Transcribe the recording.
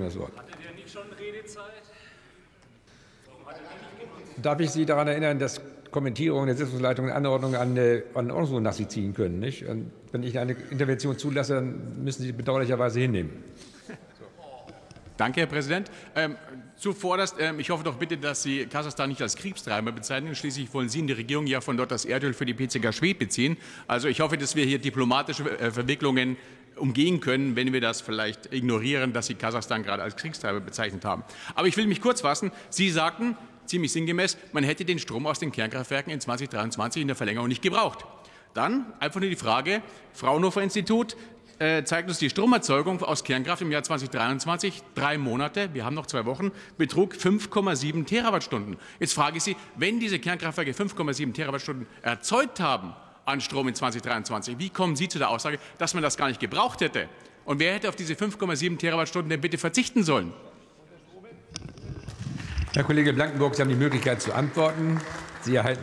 das Wort. Hatte der nicht schon Redezeit? Darf ich Sie daran erinnern, dass Kommentierungen der Sitzungsleitung und Anordnungen an, äh, an Ordnung nach sich ziehen können? Nicht? Und wenn ich eine Intervention zulasse, dann müssen Sie bedauerlicherweise hinnehmen. Danke, Herr Präsident. Ähm, zuvorderst, ähm, ich hoffe doch bitte, dass Sie Kasachstan nicht als Kriegstreiber bezeichnen. Schließlich wollen Sie in der Regierung ja von dort das Erdöl für die PCK Schwed beziehen. Also ich hoffe, dass wir hier diplomatische äh, Verwicklungen umgehen können, wenn wir das vielleicht ignorieren, dass Sie Kasachstan gerade als Kriegstreiber bezeichnet haben. Aber ich will mich kurz fassen. Sie sagten ziemlich sinngemäß, man hätte den Strom aus den Kernkraftwerken in 2023 in der Verlängerung nicht gebraucht. Dann einfach nur die Frage, Fraunhofer Institut, äh, zeigt uns die Stromerzeugung aus Kernkraft im Jahr 2023, drei Monate, wir haben noch zwei Wochen, betrug 5,7 Terawattstunden. Jetzt frage ich Sie, wenn diese Kernkraftwerke 5,7 Terawattstunden erzeugt haben an Strom in 2023, wie kommen Sie zu der Aussage, dass man das gar nicht gebraucht hätte? Und wer hätte auf diese 5,7 Terawattstunden denn bitte verzichten sollen? Herr Kollege Blankenburg, Sie haben die Möglichkeit zu antworten. Sie erhalten